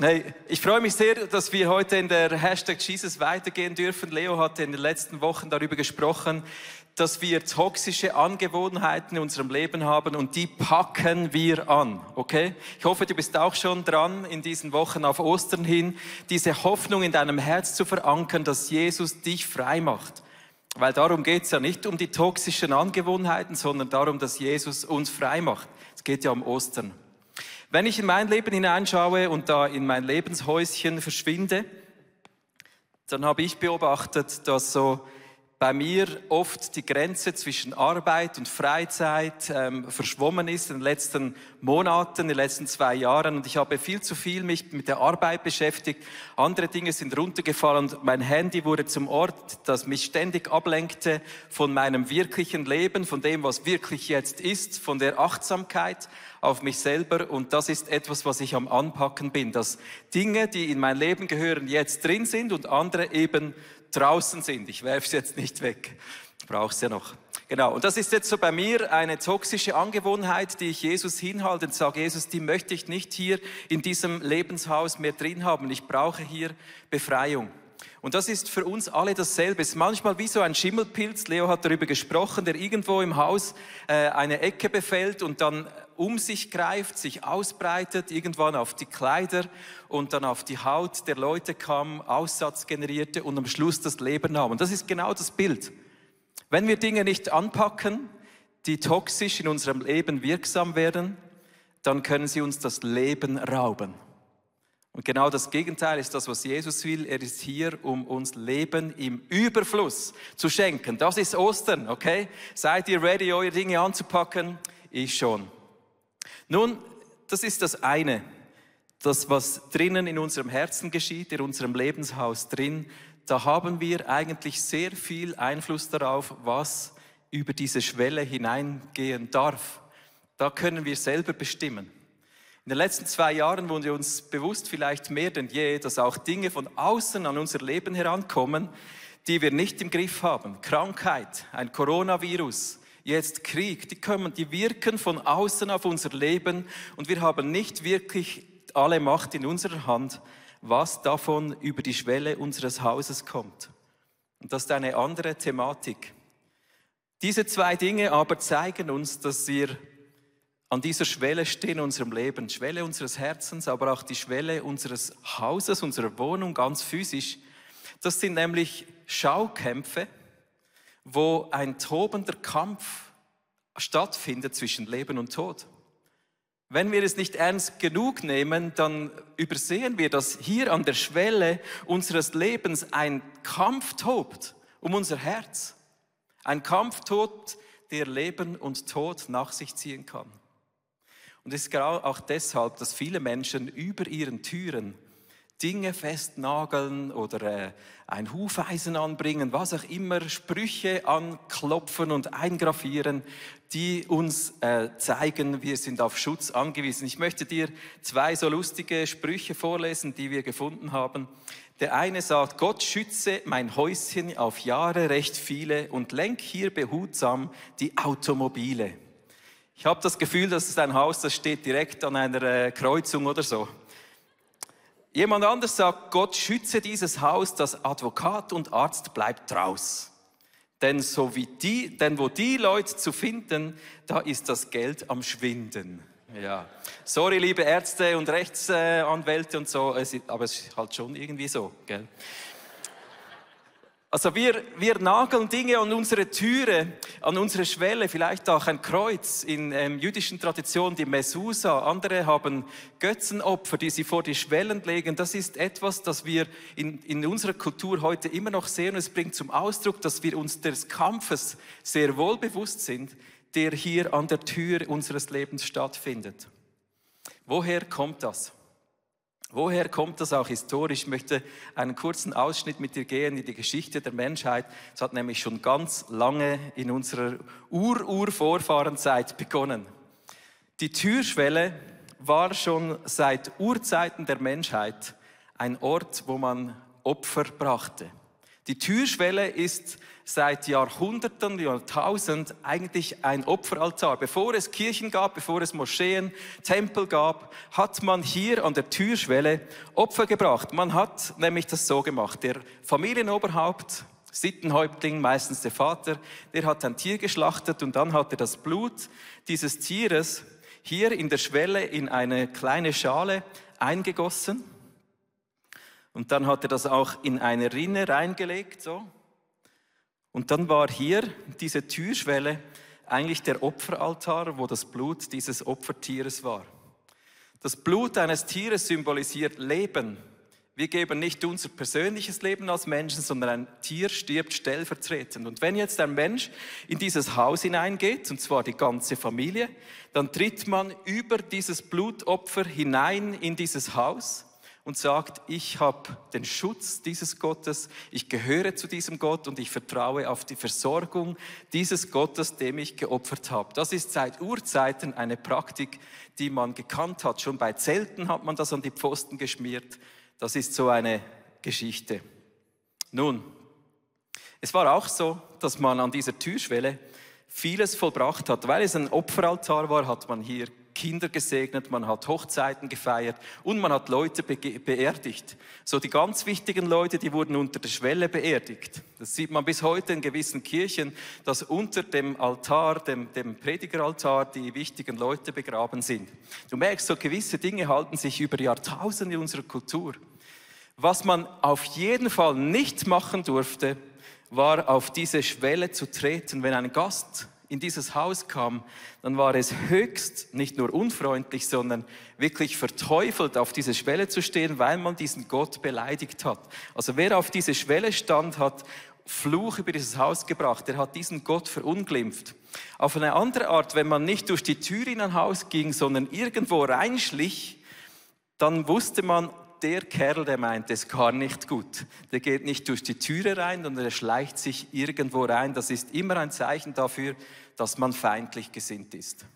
Hey, ich freue mich sehr, dass wir heute in der Hashtag Jesus weitergehen dürfen. Leo hatte in den letzten Wochen darüber gesprochen, dass wir toxische Angewohnheiten in unserem Leben haben und die packen wir an, okay? Ich hoffe, du bist auch schon dran, in diesen Wochen auf Ostern hin, diese Hoffnung in deinem Herz zu verankern, dass Jesus dich frei macht. Weil darum geht's ja nicht um die toxischen Angewohnheiten, sondern darum, dass Jesus uns frei macht. Es geht ja um Ostern. Wenn ich in mein Leben hineinschaue und da in mein Lebenshäuschen verschwinde, dann habe ich beobachtet, dass so bei mir oft die Grenze zwischen Arbeit und Freizeit ähm, verschwommen ist in den letzten Monaten, in den letzten zwei Jahren. Und ich habe viel zu viel mich mit der Arbeit beschäftigt. Andere Dinge sind runtergefallen mein Handy wurde zum Ort, das mich ständig ablenkte von meinem wirklichen Leben, von dem, was wirklich jetzt ist, von der Achtsamkeit auf mich selber. Und das ist etwas, was ich am Anpacken bin, dass Dinge, die in mein Leben gehören, jetzt drin sind und andere eben draußen sind. Ich werfe es jetzt nicht weg. Brauche ja noch. Genau. Und das ist jetzt so bei mir eine toxische Angewohnheit, die ich Jesus hinhalte und sage, Jesus, die möchte ich nicht hier in diesem Lebenshaus mehr drin haben. Ich brauche hier Befreiung. Und das ist für uns alle dasselbe. Es ist manchmal wie so ein Schimmelpilz, Leo hat darüber gesprochen, der irgendwo im Haus äh, eine Ecke befällt und dann um sich greift, sich ausbreitet, irgendwann auf die Kleider und dann auf die Haut der Leute kam, Aussatz generierte und am Schluss das Leben nahm. Und das ist genau das Bild. Wenn wir Dinge nicht anpacken, die toxisch in unserem Leben wirksam werden, dann können sie uns das Leben rauben. Und genau das Gegenteil ist das, was Jesus will. Er ist hier, um uns Leben im Überfluss zu schenken. Das ist Ostern, okay? Seid ihr ready, eure Dinge anzupacken? Ich schon. Nun, das ist das eine. Das, was drinnen in unserem Herzen geschieht, in unserem Lebenshaus drin, da haben wir eigentlich sehr viel Einfluss darauf, was über diese Schwelle hineingehen darf. Da können wir selber bestimmen. In den letzten zwei Jahren wurde uns bewusst, vielleicht mehr denn je, dass auch Dinge von außen an unser Leben herankommen, die wir nicht im Griff haben. Krankheit, ein Coronavirus, jetzt Krieg, die kommen, die wirken von außen auf unser Leben und wir haben nicht wirklich alle Macht in unserer Hand, was davon über die Schwelle unseres Hauses kommt. Und das ist eine andere Thematik. Diese zwei Dinge aber zeigen uns, dass wir an dieser Schwelle stehen in unserem Leben, Schwelle unseres Herzens, aber auch die Schwelle unseres Hauses, unserer Wohnung ganz physisch. Das sind nämlich Schaukämpfe, wo ein tobender Kampf stattfindet zwischen Leben und Tod. Wenn wir es nicht ernst genug nehmen, dann übersehen wir, dass hier an der Schwelle unseres Lebens ein Kampf tobt um unser Herz. Ein Kampf tobt, der Leben und Tod nach sich ziehen kann. Und es ist genau auch deshalb, dass viele Menschen über ihren Türen Dinge festnageln oder äh, ein Hufeisen anbringen, was auch immer, Sprüche anklopfen und eingrafieren, die uns äh, zeigen, wir sind auf Schutz angewiesen. Ich möchte dir zwei so lustige Sprüche vorlesen, die wir gefunden haben. Der eine sagt, Gott schütze mein Häuschen auf Jahre recht viele und lenk hier behutsam die Automobile. Ich habe das Gefühl, das ist ein Haus, das steht direkt an einer äh, Kreuzung oder so. Jemand anders sagt, Gott schütze dieses Haus, das Advokat und Arzt bleibt raus. Denn so wie die, denn wo die Leute zu finden, da ist das Geld am Schwinden. Ja. Sorry, liebe Ärzte und Rechtsanwälte und so, aber es ist halt schon irgendwie so, gell? Also wir, wir nageln Dinge an unsere Türe, an unsere Schwelle, vielleicht auch ein Kreuz in ähm, jüdischen Traditionen, die Mesusa. Andere haben Götzenopfer, die sie vor die Schwellen legen. Das ist etwas, das wir in, in unserer Kultur heute immer noch sehen. Und es bringt zum Ausdruck, dass wir uns des Kampfes sehr wohl bewusst sind, der hier an der Tür unseres Lebens stattfindet. Woher kommt das? Woher kommt das auch historisch? Ich möchte einen kurzen Ausschnitt mit dir gehen in die Geschichte der Menschheit. Es hat nämlich schon ganz lange in unserer Ur-Ur-Vorfahrenzeit begonnen. Die Türschwelle war schon seit Urzeiten der Menschheit ein Ort, wo man Opfer brachte. Die Türschwelle ist seit Jahrhunderten, Jahrtausend eigentlich ein Opferaltar. Bevor es Kirchen gab, bevor es Moscheen, Tempel gab, hat man hier an der Türschwelle Opfer gebracht. Man hat nämlich das so gemacht. Der Familienoberhaupt, Sittenhäuptling, meistens der Vater, der hat ein Tier geschlachtet und dann hat er das Blut dieses Tieres hier in der Schwelle in eine kleine Schale eingegossen. Und dann hat er das auch in eine Rinne reingelegt, so. Und dann war hier diese Türschwelle eigentlich der Opferaltar, wo das Blut dieses Opfertieres war. Das Blut eines Tieres symbolisiert Leben. Wir geben nicht unser persönliches Leben als Menschen, sondern ein Tier stirbt stellvertretend. Und wenn jetzt ein Mensch in dieses Haus hineingeht, und zwar die ganze Familie, dann tritt man über dieses Blutopfer hinein in dieses Haus und sagt, ich habe den Schutz dieses Gottes, ich gehöre zu diesem Gott und ich vertraue auf die Versorgung dieses Gottes, dem ich geopfert habe. Das ist seit Urzeiten eine Praktik, die man gekannt hat. Schon bei Zelten hat man das an die Pfosten geschmiert. Das ist so eine Geschichte. Nun, es war auch so, dass man an dieser Türschwelle vieles vollbracht hat. Weil es ein Opferaltar war, hat man hier Kinder gesegnet, man hat Hochzeiten gefeiert und man hat Leute beerdigt. So die ganz wichtigen Leute, die wurden unter der Schwelle beerdigt. Das sieht man bis heute in gewissen Kirchen, dass unter dem Altar, dem, dem Predigeraltar, die wichtigen Leute begraben sind. Du merkst, so gewisse Dinge halten sich über Jahrtausende in unserer Kultur. Was man auf jeden Fall nicht machen durfte, war auf diese Schwelle zu treten, wenn ein Gast in dieses Haus kam, dann war es höchst nicht nur unfreundlich, sondern wirklich verteufelt, auf diese Schwelle zu stehen, weil man diesen Gott beleidigt hat. Also wer auf diese Schwelle stand, hat Fluch über dieses Haus gebracht. Er hat diesen Gott verunglimpft. Auf eine andere Art, wenn man nicht durch die Tür in ein Haus ging, sondern irgendwo reinschlich, dann wusste man, der Kerl, der meint es gar nicht gut. Der geht nicht durch die Türe rein, sondern er schleicht sich irgendwo rein. Das ist immer ein Zeichen dafür, dass man feindlich gesinnt ist.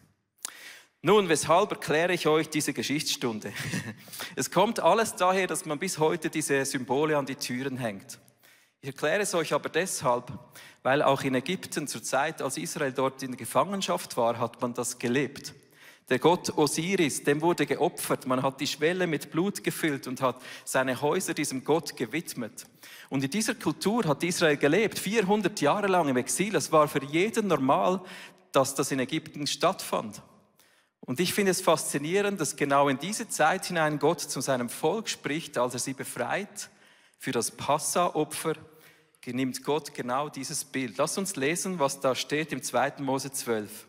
Nun, weshalb erkläre ich euch diese Geschichtsstunde? Es kommt alles daher, dass man bis heute diese Symbole an die Türen hängt. Ich erkläre es euch aber deshalb, weil auch in Ägypten zur Zeit, als Israel dort in Gefangenschaft war, hat man das gelebt. Der Gott Osiris, dem wurde geopfert. Man hat die Schwelle mit Blut gefüllt und hat seine Häuser diesem Gott gewidmet. Und in dieser Kultur hat Israel gelebt, 400 Jahre lang im Exil. Es war für jeden normal, dass das in Ägypten stattfand. Und ich finde es faszinierend, dass genau in diese Zeit hinein Gott zu seinem Volk spricht, als er sie befreit für das Passa-Opfer, nimmt Gott genau dieses Bild. Lass uns lesen, was da steht im 2. Mose 12.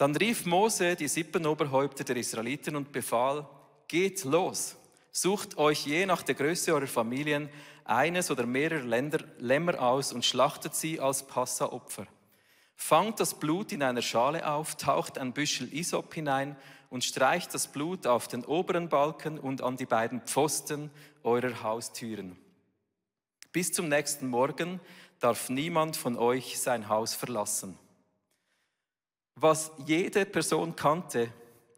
Dann rief Mose die Sippenoberhäupter der Israeliten und befahl, geht los, sucht euch je nach der Größe eurer Familien eines oder mehrere Länder, Lämmer aus und schlachtet sie als Passaopfer. Fangt das Blut in einer Schale auf, taucht ein Büschel Isop hinein und streicht das Blut auf den oberen Balken und an die beiden Pfosten eurer Haustüren. Bis zum nächsten Morgen darf niemand von euch sein Haus verlassen was jede Person kannte,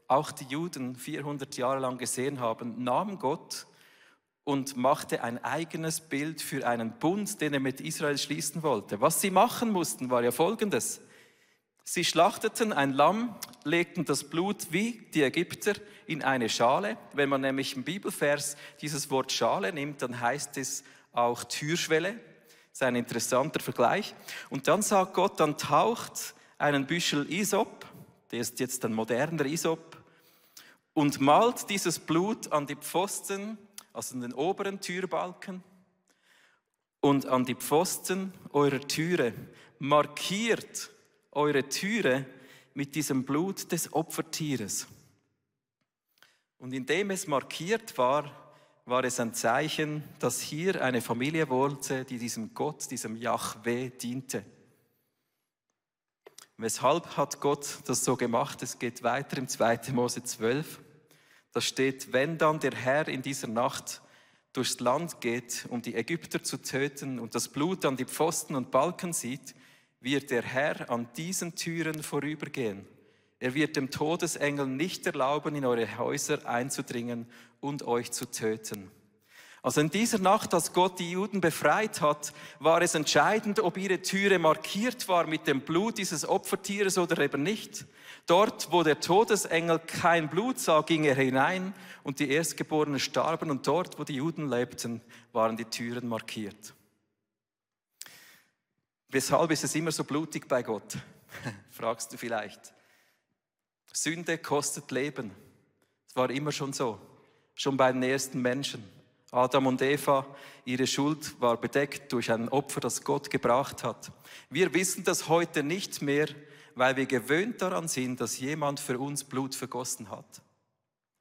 auch die Juden 400 Jahre lang gesehen haben, nahm Gott und machte ein eigenes Bild für einen Bund, den er mit Israel schließen wollte. Was sie machen mussten, war ja folgendes. Sie schlachteten ein Lamm, legten das Blut wie die Ägypter in eine Schale. Wenn man nämlich im Bibelvers dieses Wort Schale nimmt, dann heißt es auch Türschwelle. Das ist ein interessanter Vergleich. Und dann sagt Gott, dann taucht einen Büschel Isop, der ist jetzt ein moderner Isop, und malt dieses Blut an die Pfosten, also an den oberen Türbalken und an die Pfosten eurer Türe. Markiert eure Türe mit diesem Blut des Opfertieres. Und indem es markiert war, war es ein Zeichen, dass hier eine Familie wohnte, die diesem Gott, diesem Yahweh diente. Weshalb hat Gott das so gemacht? Es geht weiter im 2. Mose 12. Da steht, wenn dann der Herr in dieser Nacht durchs Land geht, um die Ägypter zu töten und das Blut an die Pfosten und Balken sieht, wird der Herr an diesen Türen vorübergehen. Er wird dem Todesengel nicht erlauben, in eure Häuser einzudringen und euch zu töten. Also in dieser Nacht, als Gott die Juden befreit hat, war es entscheidend, ob ihre Türe markiert war mit dem Blut dieses Opfertieres oder eben nicht. Dort, wo der Todesengel kein Blut sah, ging er hinein und die Erstgeborenen starben und dort, wo die Juden lebten, waren die Türen markiert. Weshalb ist es immer so blutig bei Gott? Fragst du vielleicht. Sünde kostet Leben. Es war immer schon so, schon bei den ersten Menschen. Adam und Eva, ihre Schuld war bedeckt durch ein Opfer, das Gott gebracht hat. Wir wissen das heute nicht mehr, weil wir gewöhnt daran sind, dass jemand für uns Blut vergossen hat.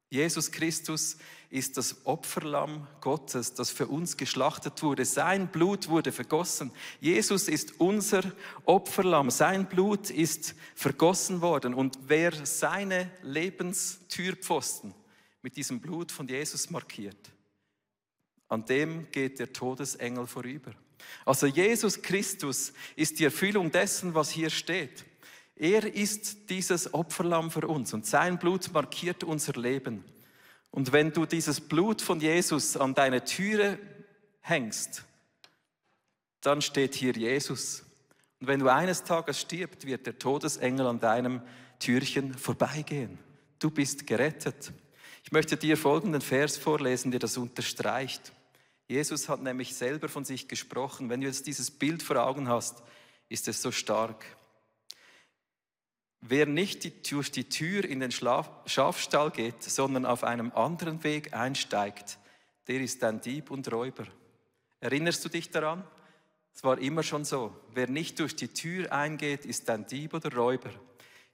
Jesus Christus ist das Opferlamm Gottes, das für uns geschlachtet wurde. Sein Blut wurde vergossen. Jesus ist unser Opferlamm. Sein Blut ist vergossen worden. Und wer seine Lebenstürpfosten mit diesem Blut von Jesus markiert, an dem geht der Todesengel vorüber. Also Jesus Christus ist die Erfüllung dessen, was hier steht. Er ist dieses Opferlamm für uns und sein Blut markiert unser Leben. Und wenn du dieses Blut von Jesus an deine Türe hängst, dann steht hier Jesus. Und wenn du eines Tages stirbst, wird der Todesengel an deinem Türchen vorbeigehen. Du bist gerettet. Ich möchte dir folgenden Vers vorlesen, der das unterstreicht. Jesus hat nämlich selber von sich gesprochen. Wenn du jetzt dieses Bild vor Augen hast, ist es so stark. Wer nicht die, durch die Tür in den Schlaf, Schafstall geht, sondern auf einem anderen Weg einsteigt, der ist ein Dieb und Räuber. Erinnerst du dich daran? Es war immer schon so. Wer nicht durch die Tür eingeht, ist ein Dieb oder Räuber.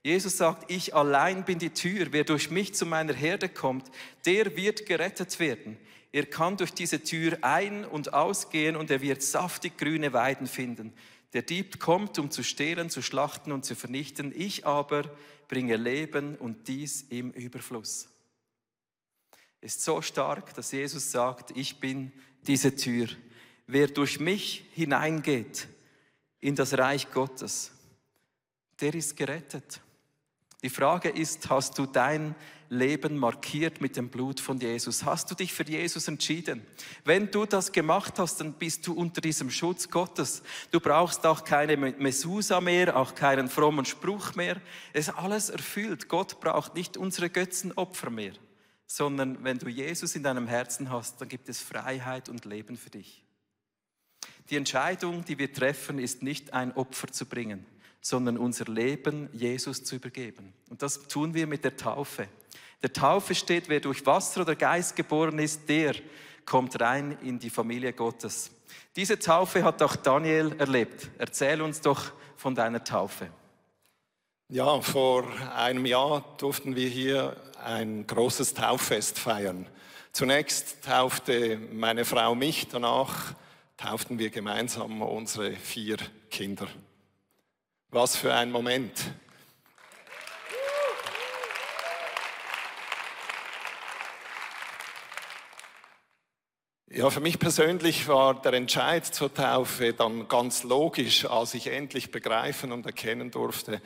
Jesus sagt, ich allein bin die Tür. Wer durch mich zu meiner Herde kommt, der wird gerettet werden. Er kann durch diese Tür ein- und ausgehen und er wird saftig grüne Weiden finden. Der Dieb kommt, um zu stehlen, zu schlachten und zu vernichten. Ich aber bringe Leben und dies im Überfluss. Ist so stark, dass Jesus sagt, ich bin diese Tür. Wer durch mich hineingeht in das Reich Gottes, der ist gerettet. Die Frage ist, hast du dein Leben markiert mit dem Blut von Jesus? Hast du dich für Jesus entschieden? Wenn du das gemacht hast, dann bist du unter diesem Schutz Gottes. Du brauchst auch keine Mesusa mehr, auch keinen frommen Spruch mehr. Es ist alles erfüllt. Gott braucht nicht unsere Götzenopfer mehr, sondern wenn du Jesus in deinem Herzen hast, dann gibt es Freiheit und Leben für dich. Die Entscheidung, die wir treffen, ist nicht ein Opfer zu bringen, sondern unser Leben Jesus zu übergeben. Und das tun wir mit der Taufe. Der Taufe steht, wer durch Wasser oder Geist geboren ist, der kommt rein in die Familie Gottes. Diese Taufe hat auch Daniel erlebt. Erzähl uns doch von deiner Taufe. Ja, vor einem Jahr durften wir hier ein großes Tauffest feiern. Zunächst taufte meine Frau mich, danach tauften wir gemeinsam unsere vier Kinder. Was für ein Moment. Ja, für mich persönlich war der Entscheid zur Taufe dann ganz logisch, als ich endlich begreifen und erkennen durfte,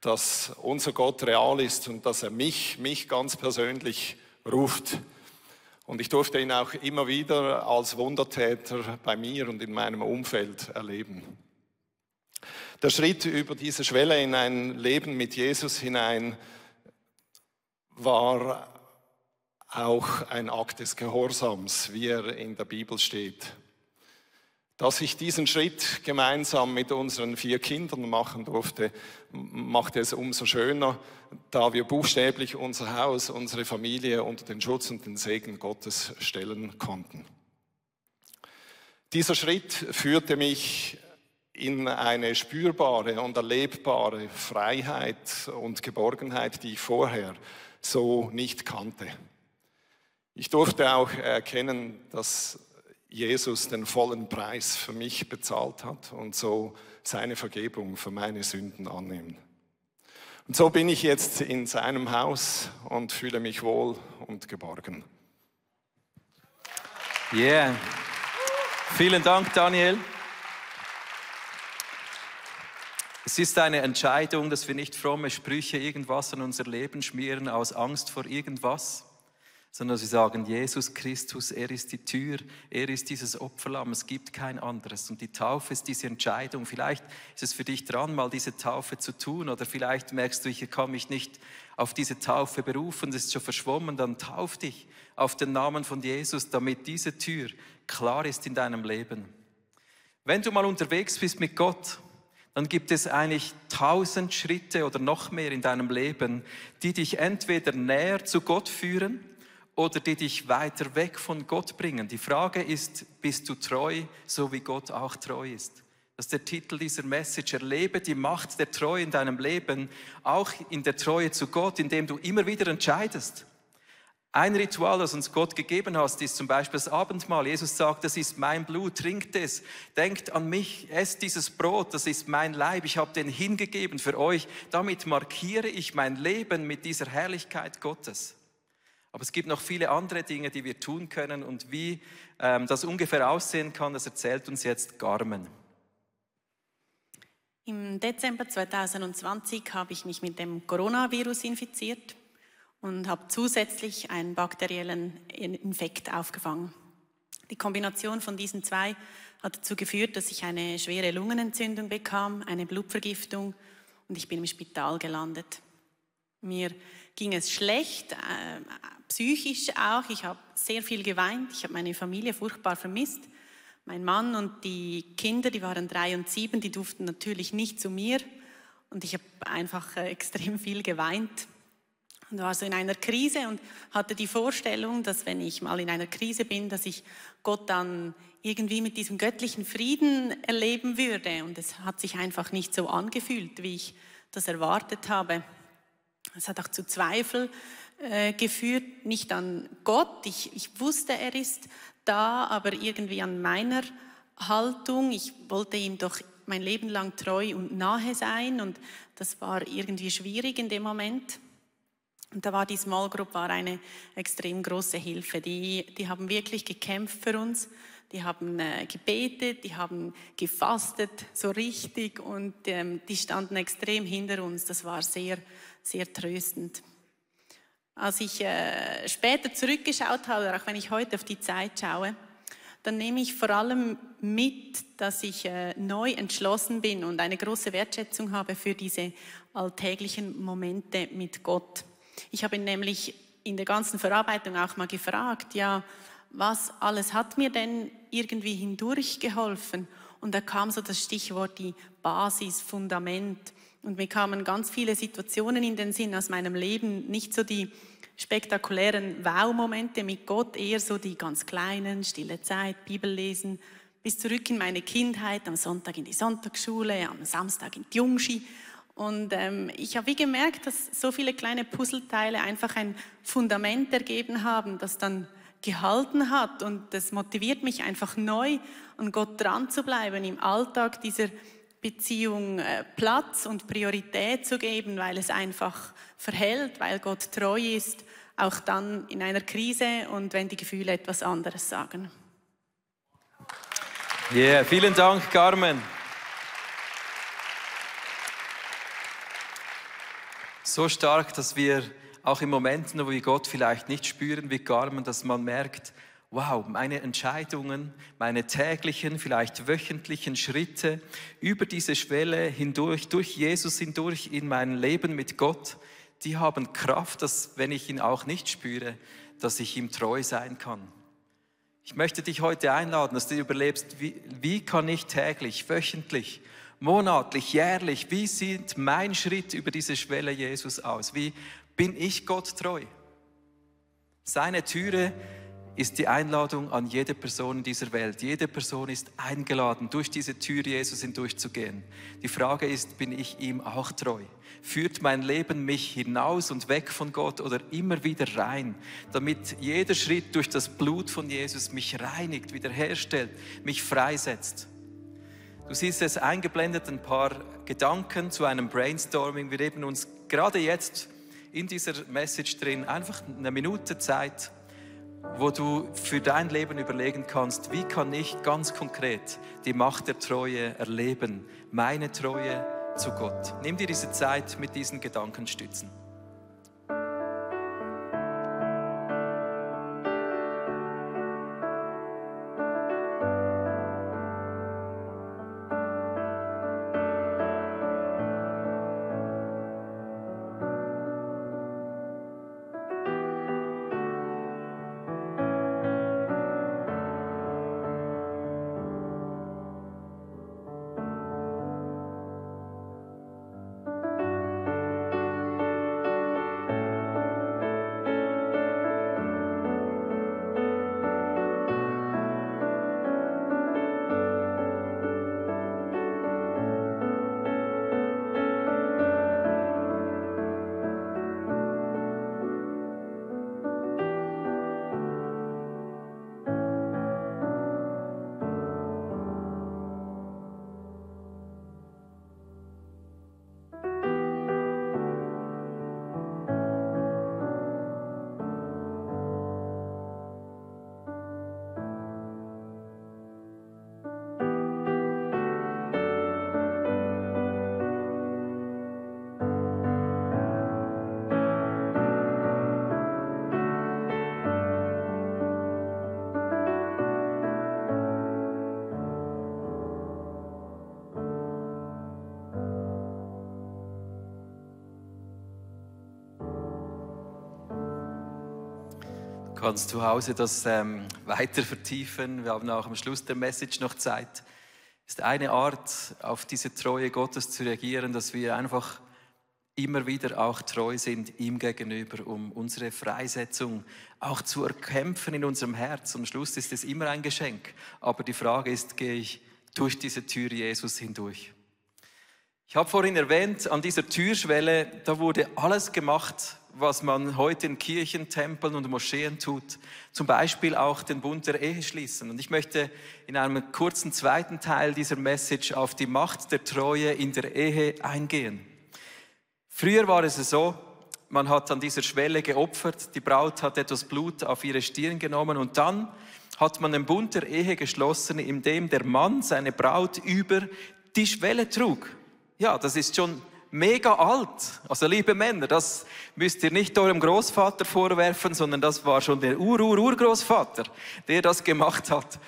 dass unser Gott real ist und dass er mich, mich ganz persönlich ruft. Und ich durfte ihn auch immer wieder als Wundertäter bei mir und in meinem Umfeld erleben. Der Schritt über diese Schwelle in ein Leben mit Jesus hinein war auch ein Akt des Gehorsams, wie er in der Bibel steht. Dass ich diesen Schritt gemeinsam mit unseren vier Kindern machen durfte, machte es umso schöner, da wir buchstäblich unser Haus, unsere Familie unter den Schutz und den Segen Gottes stellen konnten. Dieser Schritt führte mich in eine spürbare und erlebbare Freiheit und Geborgenheit, die ich vorher so nicht kannte. Ich durfte auch erkennen, dass Jesus den vollen Preis für mich bezahlt hat und so seine Vergebung für meine Sünden annehmen. Und so bin ich jetzt in seinem Haus und fühle mich wohl und geborgen. Yeah. Vielen Dank, Daniel. Es ist eine Entscheidung, dass wir nicht fromme Sprüche irgendwas an unser Leben schmieren aus Angst vor irgendwas, sondern sie sagen, Jesus Christus, er ist die Tür, er ist dieses Opferlamm, es gibt kein anderes. Und die Taufe ist diese Entscheidung. Vielleicht ist es für dich dran, mal diese Taufe zu tun, oder vielleicht merkst du, ich kann mich nicht auf diese Taufe berufen, es ist schon verschwommen, dann tauf dich auf den Namen von Jesus, damit diese Tür klar ist in deinem Leben. Wenn du mal unterwegs bist mit Gott, dann gibt es eigentlich tausend Schritte oder noch mehr in deinem Leben, die dich entweder näher zu Gott führen, oder die dich weiter weg von Gott bringen. Die Frage ist, bist du treu, so wie Gott auch treu ist? Das ist der Titel dieser Message. Erlebe die Macht der Treue in deinem Leben, auch in der Treue zu Gott, indem du immer wieder entscheidest. Ein Ritual, das uns Gott gegeben hat, ist zum Beispiel das Abendmahl. Jesus sagt, das ist mein Blut, trinkt es, denkt an mich, esst dieses Brot, das ist mein Leib, ich habe den hingegeben für euch. Damit markiere ich mein Leben mit dieser Herrlichkeit Gottes. Aber es gibt noch viele andere Dinge, die wir tun können und wie ähm, das ungefähr aussehen kann, das erzählt uns jetzt Carmen. Im Dezember 2020 habe ich mich mit dem Coronavirus infiziert und habe zusätzlich einen bakteriellen Infekt aufgefangen. Die Kombination von diesen zwei hat dazu geführt, dass ich eine schwere Lungenentzündung bekam, eine Blutvergiftung und ich bin im Spital gelandet. Mir ging es schlecht, äh, psychisch auch. Ich habe sehr viel geweint. Ich habe meine Familie furchtbar vermisst. Mein Mann und die Kinder, die waren drei und sieben, die durften natürlich nicht zu mir. Und ich habe einfach äh, extrem viel geweint und war so in einer Krise und hatte die Vorstellung, dass wenn ich mal in einer Krise bin, dass ich Gott dann irgendwie mit diesem göttlichen Frieden erleben würde. Und es hat sich einfach nicht so angefühlt, wie ich das erwartet habe. Es hat auch zu Zweifel äh, geführt, nicht an Gott. Ich, ich wusste, er ist da, aber irgendwie an meiner Haltung. Ich wollte ihm doch mein Leben lang treu und nahe sein und das war irgendwie schwierig in dem Moment. Und da war die Small Group war eine extrem große Hilfe. Die, die haben wirklich gekämpft für uns. Die haben äh, gebetet, die haben gefastet, so richtig, und ähm, die standen extrem hinter uns. Das war sehr, sehr tröstend. Als ich äh, später zurückgeschaut habe, auch wenn ich heute auf die Zeit schaue, dann nehme ich vor allem mit, dass ich äh, neu entschlossen bin und eine große Wertschätzung habe für diese alltäglichen Momente mit Gott. Ich habe ihn nämlich in der ganzen Verarbeitung auch mal gefragt, ja, was alles hat mir denn irgendwie hindurch geholfen? Und da kam so das Stichwort die Basis, Fundament. Und mir kamen ganz viele Situationen in den Sinn aus meinem Leben, nicht so die spektakulären Wow-Momente mit Gott, eher so die ganz kleinen, stille Zeit, Bibel lesen, bis zurück in meine Kindheit, am Sonntag in die Sonntagsschule, am Samstag in die Jungschi. Und ähm, ich habe wie gemerkt, dass so viele kleine Puzzleteile einfach ein Fundament ergeben haben, das dann gehalten hat. Und das motiviert mich einfach neu, an Gott dran zu bleiben, im Alltag dieser Beziehung äh, Platz und Priorität zu geben, weil es einfach verhält, weil Gott treu ist, auch dann in einer Krise und wenn die Gefühle etwas anderes sagen. Yeah, vielen Dank, Carmen. So stark, dass wir auch in Momenten, wo wir Gott vielleicht nicht spüren wie Carmen, dass man merkt, wow, meine Entscheidungen, meine täglichen, vielleicht wöchentlichen Schritte über diese Schwelle hindurch, durch Jesus hindurch in mein Leben mit Gott, die haben Kraft, dass wenn ich ihn auch nicht spüre, dass ich ihm treu sein kann. Ich möchte dich heute einladen, dass du überlebst, wie, wie kann ich täglich, wöchentlich, monatlich, jährlich, wie sieht mein Schritt über diese Schwelle Jesus aus? Wie bin ich Gott treu? Seine Türe ist die Einladung an jede Person in dieser Welt. Jede Person ist eingeladen, durch diese Tür Jesus hindurchzugehen. Die Frage ist, bin ich ihm auch treu? Führt mein Leben mich hinaus und weg von Gott oder immer wieder rein, damit jeder Schritt durch das Blut von Jesus mich reinigt, wiederherstellt, mich freisetzt? Du siehst es eingeblendet, ein paar Gedanken zu einem Brainstorming. Wir nehmen uns gerade jetzt in dieser Message drin einfach eine Minute Zeit, wo du für dein Leben überlegen kannst, wie kann ich ganz konkret die Macht der Treue erleben, meine Treue zu Gott. Nimm dir diese Zeit mit diesen Gedankenstützen. Kannst zu Hause das ähm, weiter vertiefen. Wir haben auch am Schluss der Message noch Zeit. Ist eine Art, auf diese Treue Gottes zu reagieren, dass wir einfach immer wieder auch treu sind ihm gegenüber, um unsere Freisetzung auch zu erkämpfen in unserem Herz. Am Schluss ist es immer ein Geschenk. Aber die Frage ist, gehe ich durch diese Tür Jesus hindurch? Ich habe vorhin erwähnt, an dieser Türschwelle, da wurde alles gemacht, was man heute in Kirchen, Tempeln und Moscheen tut. Zum Beispiel auch den Bund der Ehe schließen. Und ich möchte in einem kurzen zweiten Teil dieser Message auf die Macht der Treue in der Ehe eingehen. Früher war es so, man hat an dieser Schwelle geopfert, die Braut hat etwas Blut auf ihre Stirn genommen und dann hat man den Bund der Ehe geschlossen, in dem der Mann seine Braut über die Schwelle trug. Ja, das ist schon mega alt. Also liebe Männer, das müsst ihr nicht eurem Großvater vorwerfen, sondern das war schon der Ur-Ur-Urgroßvater, der das gemacht hat.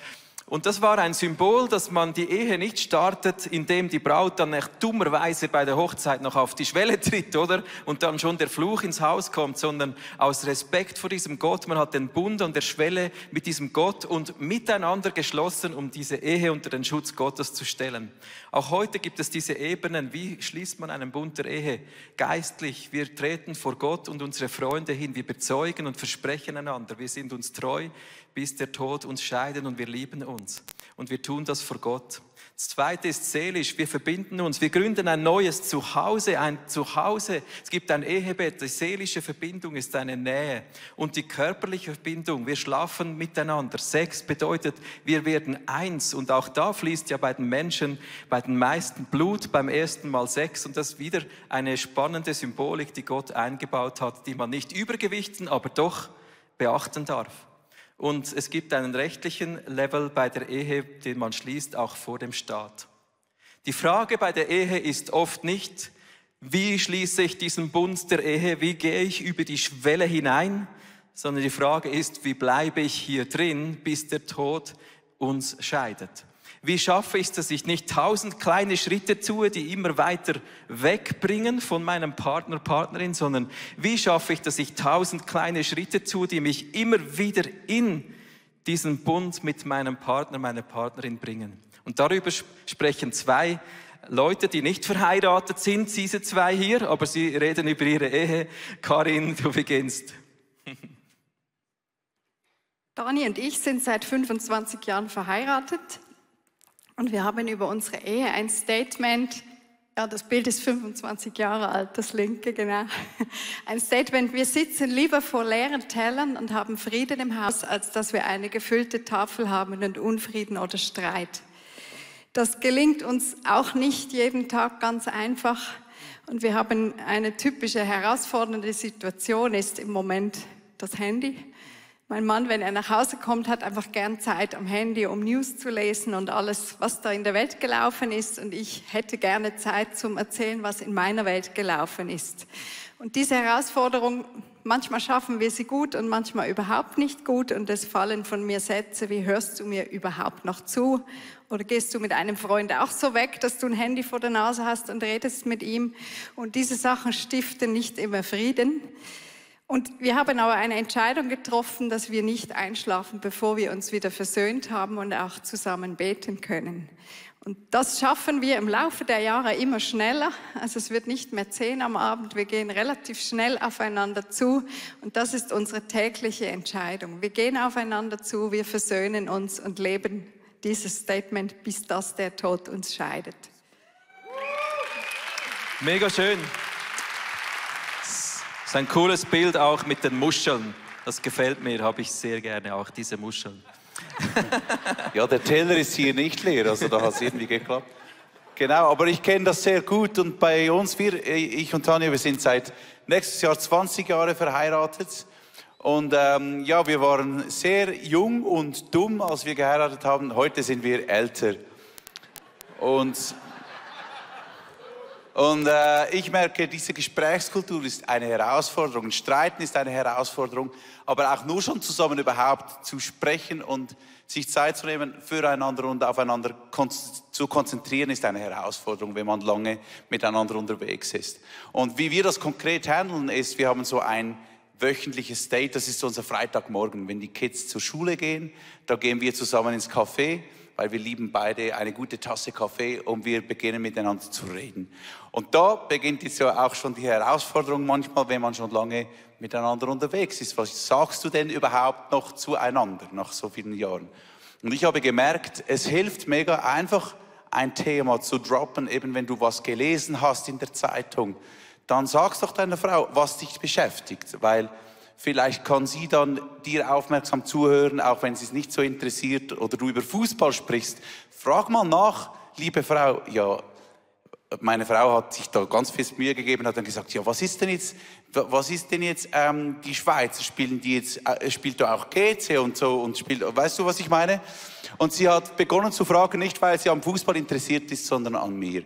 Und das war ein Symbol, dass man die Ehe nicht startet, indem die Braut dann echt dummerweise bei der Hochzeit noch auf die Schwelle tritt, oder? Und dann schon der Fluch ins Haus kommt, sondern aus Respekt vor diesem Gott. Man hat den Bund an der Schwelle mit diesem Gott und miteinander geschlossen, um diese Ehe unter den Schutz Gottes zu stellen. Auch heute gibt es diese Ebenen. Wie schließt man einen Bund der Ehe? Geistlich. Wir treten vor Gott und unsere Freunde hin. Wir bezeugen und versprechen einander. Wir sind uns treu bis der Tod uns scheidet und wir lieben uns. Und wir tun das vor Gott. Das zweite ist seelisch. Wir verbinden uns. Wir gründen ein neues Zuhause, ein Zuhause. Es gibt ein Ehebett. Die seelische Verbindung ist eine Nähe. Und die körperliche Verbindung. Wir schlafen miteinander. Sex bedeutet, wir werden eins. Und auch da fließt ja bei den Menschen, bei den meisten Blut beim ersten Mal Sex. Und das ist wieder eine spannende Symbolik, die Gott eingebaut hat, die man nicht übergewichten, aber doch beachten darf. Und es gibt einen rechtlichen Level bei der Ehe, den man schließt, auch vor dem Staat. Die Frage bei der Ehe ist oft nicht, wie schließe ich diesen Bund der Ehe, wie gehe ich über die Schwelle hinein, sondern die Frage ist, wie bleibe ich hier drin, bis der Tod uns scheidet. Wie schaffe ich es, dass ich nicht tausend kleine Schritte tue, die immer weiter wegbringen von meinem Partner, Partnerin, sondern wie schaffe ich, dass ich tausend kleine Schritte tue, die mich immer wieder in diesen Bund mit meinem Partner, meiner Partnerin bringen. Und darüber sprechen zwei Leute, die nicht verheiratet sind, diese zwei hier, aber sie reden über ihre Ehe. Karin, du beginnst. Dani und ich sind seit 25 Jahren verheiratet. Und wir haben über unsere Ehe ein Statement, ja, das Bild ist 25 Jahre alt, das linke, genau. Ein Statement, wir sitzen lieber vor leeren Tellern und haben Frieden im Haus, als dass wir eine gefüllte Tafel haben und Unfrieden oder Streit. Das gelingt uns auch nicht jeden Tag ganz einfach. Und wir haben eine typische herausfordernde Situation, ist im Moment das Handy. Mein Mann, wenn er nach Hause kommt, hat einfach gern Zeit am Handy, um News zu lesen und alles, was da in der Welt gelaufen ist. Und ich hätte gerne Zeit zum Erzählen, was in meiner Welt gelaufen ist. Und diese Herausforderung, manchmal schaffen wir sie gut und manchmal überhaupt nicht gut. Und es fallen von mir Sätze wie, hörst du mir überhaupt noch zu? Oder gehst du mit einem Freund auch so weg, dass du ein Handy vor der Nase hast und redest mit ihm? Und diese Sachen stiften nicht immer Frieden. Und wir haben aber eine Entscheidung getroffen, dass wir nicht einschlafen, bevor wir uns wieder versöhnt haben und auch zusammen beten können. Und das schaffen wir im Laufe der Jahre immer schneller. Also es wird nicht mehr zehn am Abend. Wir gehen relativ schnell aufeinander zu. Und das ist unsere tägliche Entscheidung. Wir gehen aufeinander zu, wir versöhnen uns und leben dieses Statement, bis das der Tod uns scheidet. Mega schön. Das ist ein cooles Bild auch mit den Muscheln. Das gefällt mir, habe ich sehr gerne, auch diese Muscheln. ja, der Teller ist hier nicht leer, also da hat es irgendwie geklappt. Genau, aber ich kenne das sehr gut und bei uns, wir, ich und Tanja, wir sind seit nächstes Jahr 20 Jahre verheiratet. Und ähm, ja, wir waren sehr jung und dumm, als wir geheiratet haben. Heute sind wir älter. Und und äh, ich merke, diese Gesprächskultur ist eine Herausforderung. Streiten ist eine Herausforderung. Aber auch nur schon zusammen überhaupt zu sprechen und sich Zeit zu nehmen füreinander und aufeinander kon zu konzentrieren, ist eine Herausforderung, wenn man lange miteinander unterwegs ist. Und wie wir das konkret handeln, ist, wir haben so ein wöchentliches Date. Das ist unser Freitagmorgen. Wenn die Kids zur Schule gehen, da gehen wir zusammen ins Café, weil wir lieben beide eine gute Tasse Kaffee und wir beginnen miteinander zu reden. Und da beginnt jetzt ja auch schon die Herausforderung manchmal, wenn man schon lange miteinander unterwegs ist. Was sagst du denn überhaupt noch zueinander nach so vielen Jahren? Und ich habe gemerkt, es hilft mega einfach ein Thema zu droppen, eben wenn du was gelesen hast in der Zeitung, dann sagst doch deiner Frau, was dich beschäftigt, weil vielleicht kann sie dann dir aufmerksam zuhören, auch wenn sie es nicht so interessiert oder du über Fußball sprichst. Frag mal nach, liebe Frau, ja, meine Frau hat sich da ganz fest Mühe gegeben, hat dann gesagt, ja, was ist denn jetzt, was ist denn jetzt ähm, die Schweiz? Spielen die jetzt, äh, spielt da auch GC und so und spielt, weißt du, was ich meine? Und sie hat begonnen zu fragen, nicht weil sie am Fußball interessiert ist, sondern an mir.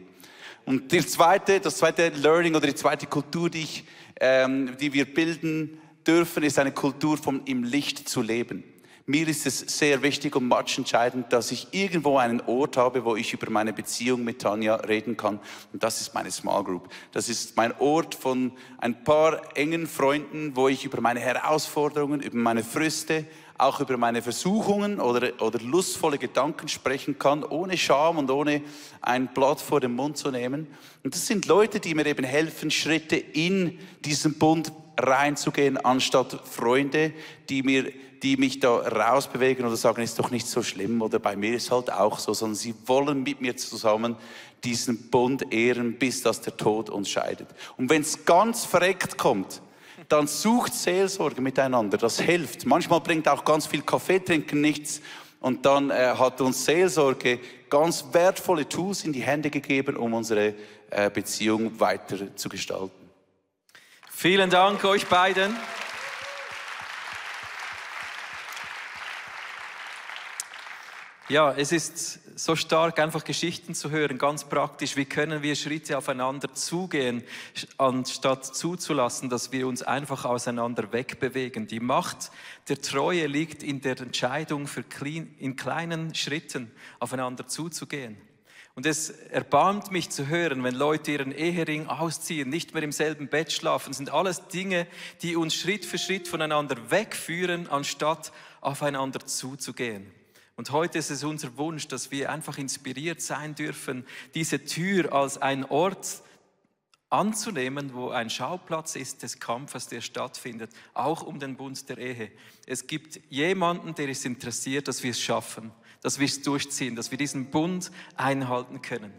Und die zweite, das zweite Learning oder die zweite Kultur, die, ich, ähm, die wir bilden dürfen, ist eine Kultur vom im Licht zu leben. Mir ist es sehr wichtig und entscheidend, dass ich irgendwo einen Ort habe, wo ich über meine Beziehung mit Tanja reden kann. Und das ist meine Small Group. Das ist mein Ort von ein paar engen Freunden, wo ich über meine Herausforderungen, über meine Früste, auch über meine Versuchungen oder, oder lustvolle Gedanken sprechen kann, ohne Scham und ohne ein Blatt vor den Mund zu nehmen. Und das sind Leute, die mir eben helfen, Schritte in diesen Bund reinzugehen, anstatt Freunde, die, mir, die mich da rausbewegen oder sagen, ist doch nicht so schlimm oder bei mir ist halt auch so, sondern sie wollen mit mir zusammen diesen Bund ehren, bis dass der Tod uns scheidet. Und wenn es ganz verreckt kommt, dann sucht Seelsorge miteinander. Das hilft. Manchmal bringt auch ganz viel Kaffee trinken nichts. Und dann äh, hat uns Seelsorge ganz wertvolle Tools in die Hände gegeben, um unsere äh, Beziehung weiter zu gestalten. Vielen Dank euch beiden. Ja, es ist so stark, einfach Geschichten zu hören, ganz praktisch. Wie können wir Schritte aufeinander zugehen, anstatt zuzulassen, dass wir uns einfach auseinander wegbewegen? Die Macht der Treue liegt in der Entscheidung, für in kleinen Schritten aufeinander zuzugehen. Und es erbarmt mich zu hören, wenn Leute ihren Ehering ausziehen, nicht mehr im selben Bett schlafen, das sind alles Dinge, die uns Schritt für Schritt voneinander wegführen, anstatt aufeinander zuzugehen. Und heute ist es unser Wunsch, dass wir einfach inspiriert sein dürfen, diese Tür als ein Ort anzunehmen, wo ein Schauplatz ist des Kampfes, der stattfindet, auch um den Bund der Ehe. Es gibt jemanden, der ist interessiert, dass wir es schaffen, dass wir es durchziehen, dass wir diesen Bund einhalten können.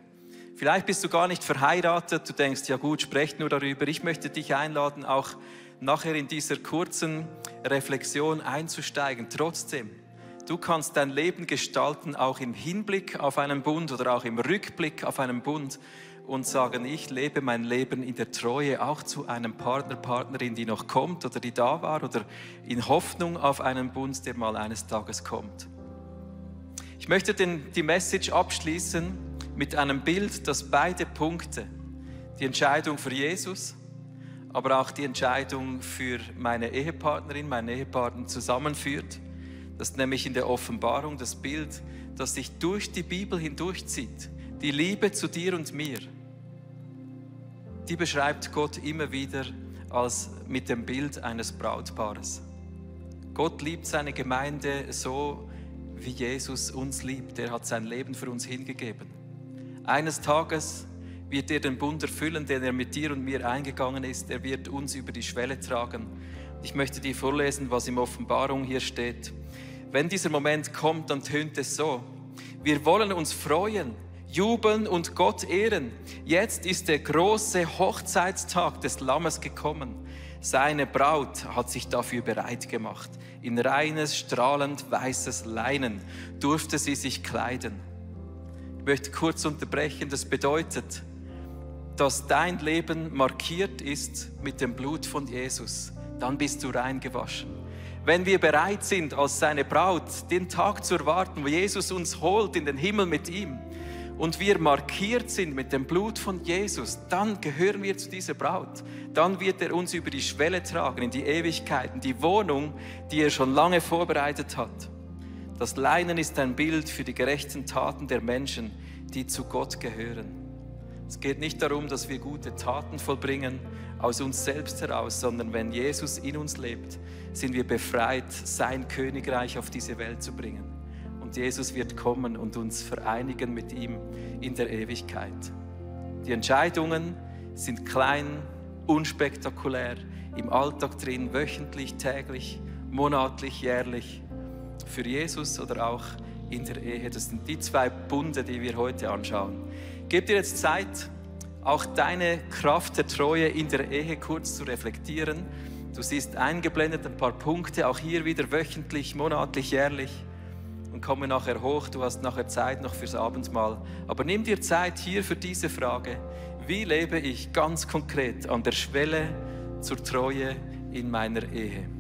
Vielleicht bist du gar nicht verheiratet, du denkst, ja gut, sprecht nur darüber. Ich möchte dich einladen, auch nachher in dieser kurzen Reflexion einzusteigen. Trotzdem, Du kannst dein Leben gestalten, auch im Hinblick auf einen Bund oder auch im Rückblick auf einen Bund und sagen, ich lebe mein Leben in der Treue auch zu einem Partner, Partnerin, die noch kommt oder die da war oder in Hoffnung auf einen Bund, der mal eines Tages kommt. Ich möchte den, die Message abschließen mit einem Bild, das beide Punkte, die Entscheidung für Jesus, aber auch die Entscheidung für meine Ehepartnerin, meinen Ehepartner zusammenführt. Das ist nämlich in der Offenbarung das Bild, das sich durch die Bibel hindurchzieht. Die Liebe zu dir und mir, die beschreibt Gott immer wieder als mit dem Bild eines Brautpaares. Gott liebt seine Gemeinde so, wie Jesus uns liebt. Er hat sein Leben für uns hingegeben. Eines Tages wird er den Bund erfüllen, den er mit dir und mir eingegangen ist. Er wird uns über die Schwelle tragen. Ich möchte dir vorlesen, was in Offenbarung hier steht. Wenn dieser Moment kommt, dann tönt es so. Wir wollen uns freuen, jubeln und Gott ehren. Jetzt ist der große Hochzeitstag des Lammes gekommen. Seine Braut hat sich dafür bereit gemacht. In reines, strahlend weißes Leinen durfte sie sich kleiden. Ich möchte kurz unterbrechen. Das bedeutet, dass dein Leben markiert ist mit dem Blut von Jesus. Dann bist du reingewaschen wenn wir bereit sind, als seine Braut den Tag zu erwarten, wo Jesus uns holt in den Himmel mit ihm und wir markiert sind mit dem Blut von Jesus, dann gehören wir zu dieser Braut. Dann wird er uns über die Schwelle tragen in die Ewigkeiten, die Wohnung, die er schon lange vorbereitet hat. Das Leinen ist ein Bild für die gerechten Taten der Menschen, die zu Gott gehören. Es geht nicht darum, dass wir gute Taten vollbringen, aus uns selbst heraus, sondern wenn Jesus in uns lebt, sind wir befreit, sein Königreich auf diese Welt zu bringen. Jesus wird kommen und uns vereinigen mit ihm in der Ewigkeit. Die Entscheidungen sind klein, unspektakulär, im Alltag drin, wöchentlich, täglich, monatlich, jährlich. Für Jesus oder auch in der Ehe. Das sind die zwei Bunde, die wir heute anschauen. Gebt dir jetzt Zeit, auch deine Kraft der Treue in der Ehe kurz zu reflektieren. Du siehst eingeblendet ein paar Punkte, auch hier wieder wöchentlich, monatlich, jährlich. Komme nachher hoch, du hast nachher Zeit noch fürs Abendmahl. Aber nimm dir Zeit hier für diese Frage. Wie lebe ich ganz konkret an der Schwelle zur Treue in meiner Ehe?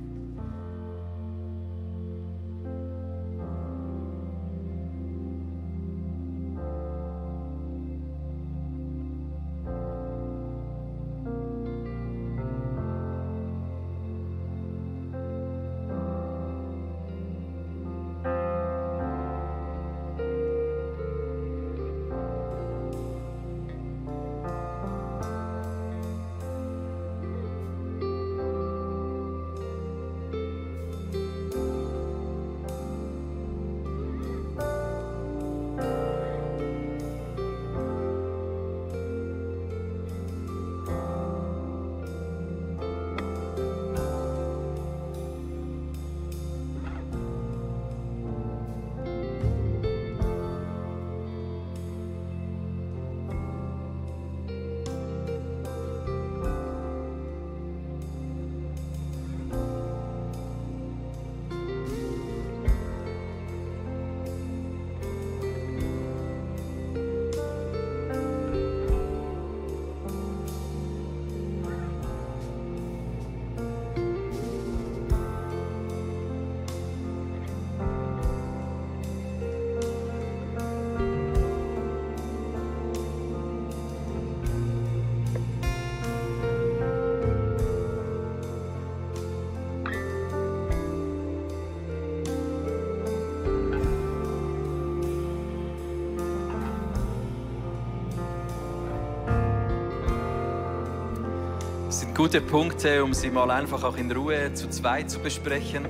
Gute Punkte, um sie mal einfach auch in Ruhe zu zweit zu besprechen.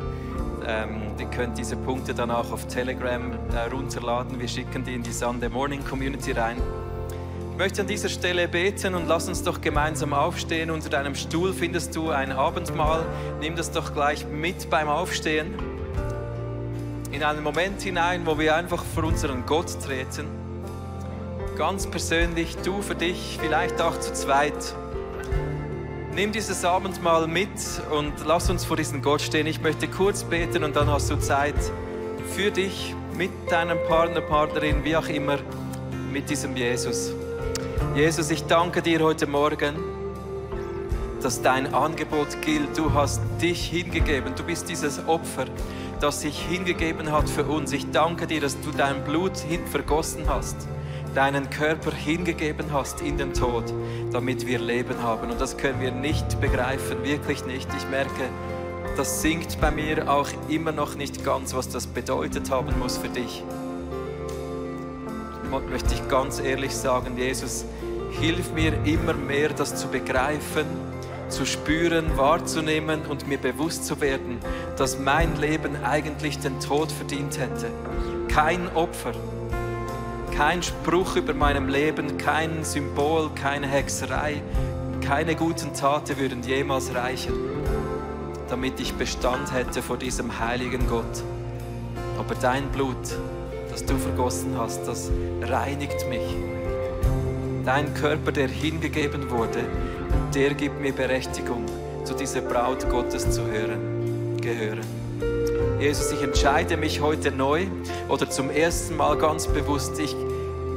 Ähm, ihr könnt diese Punkte dann auch auf Telegram äh, runterladen. Wir schicken die in die Sunday Morning Community rein. Ich möchte an dieser Stelle beten und lass uns doch gemeinsam aufstehen. Unter deinem Stuhl findest du ein Abendmahl. Nimm das doch gleich mit beim Aufstehen. In einen Moment hinein, wo wir einfach vor unseren Gott treten. Ganz persönlich, du für dich, vielleicht auch zu zweit. Nimm dieses Abendmahl mit und lass uns vor diesen Gott stehen. Ich möchte kurz beten und dann hast du Zeit für dich, mit deinem Partner, Partnerin, wie auch immer, mit diesem Jesus. Jesus, ich danke dir heute Morgen, dass dein Angebot gilt. Du hast dich hingegeben. Du bist dieses Opfer, das sich hingegeben hat für uns. Ich danke dir, dass du dein Blut vergossen hast deinen Körper hingegeben hast in den Tod, damit wir Leben haben. Und das können wir nicht begreifen, wirklich nicht. Ich merke, das singt bei mir auch immer noch nicht ganz, was das bedeutet haben muss für dich. Möchte ich ganz ehrlich sagen, Jesus, hilf mir immer mehr, das zu begreifen, zu spüren, wahrzunehmen und mir bewusst zu werden, dass mein Leben eigentlich den Tod verdient hätte. Kein Opfer, kein Spruch über meinem Leben, kein Symbol, keine Hexerei, keine guten Taten würden jemals reichen, damit ich Bestand hätte vor diesem heiligen Gott. Aber dein Blut, das du vergossen hast, das reinigt mich. Dein Körper, der hingegeben wurde, der gibt mir Berechtigung, zu dieser Braut Gottes zu hören, gehören. Jesus, ich entscheide mich heute neu oder zum ersten Mal ganz bewusst, ich,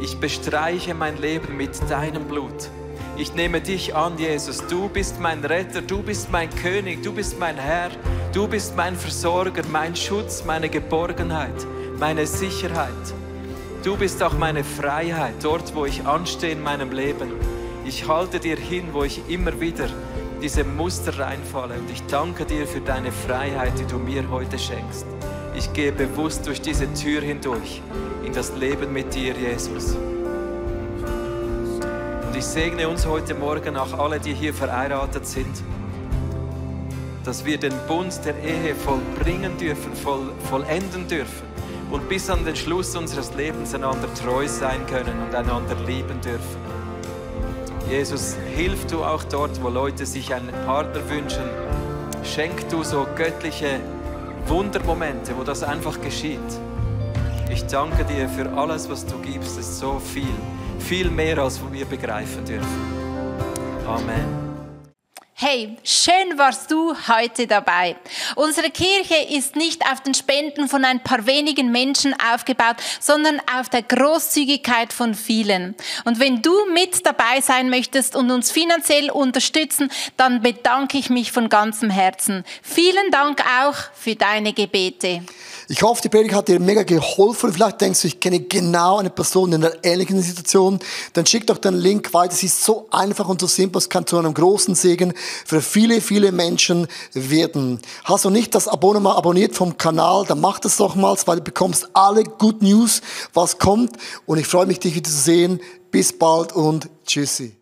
ich bestreiche mein Leben mit deinem Blut. Ich nehme dich an, Jesus. Du bist mein Retter, du bist mein König, du bist mein Herr, du bist mein Versorger, mein Schutz, meine Geborgenheit, meine Sicherheit. Du bist auch meine Freiheit, dort, wo ich anstehe in meinem Leben. Ich halte dir hin, wo ich immer wieder diese Muster reinfalle. Und ich danke dir für deine Freiheit, die du mir heute schenkst. Ich gehe bewusst durch diese Tür hindurch in das Leben mit dir, Jesus. Und ich segne uns heute Morgen auch alle, die hier verheiratet sind, dass wir den Bund der Ehe vollbringen dürfen, voll, vollenden dürfen und bis an den Schluss unseres Lebens einander treu sein können und einander lieben dürfen. Jesus, hilf du auch dort, wo Leute sich einen Partner wünschen. Schenk du so göttliche Wundermomente, wo das einfach geschieht. Ich danke dir für alles, was du gibst. Es ist so viel, viel mehr, als wir begreifen dürfen. Amen. Hey, schön warst du heute dabei. Unsere Kirche ist nicht auf den Spenden von ein paar wenigen Menschen aufgebaut, sondern auf der Großzügigkeit von vielen. Und wenn du mit dabei sein möchtest und uns finanziell unterstützen, dann bedanke ich mich von ganzem Herzen. Vielen Dank auch für deine Gebete. Ich hoffe, die Predigt hat dir mega geholfen. Vielleicht denkst du, ich kenne genau eine Person in einer ähnlichen Situation. Dann schick doch den Link weiter. Es ist so einfach und so simpel. Es kann zu einem großen Segen für viele, viele Menschen werden. Hast du nicht das Abonnement abonniert vom Kanal, dann mach das doch mal, weil du bekommst alle Good News, was kommt. Und ich freue mich, dich wieder zu sehen. Bis bald und tschüssi.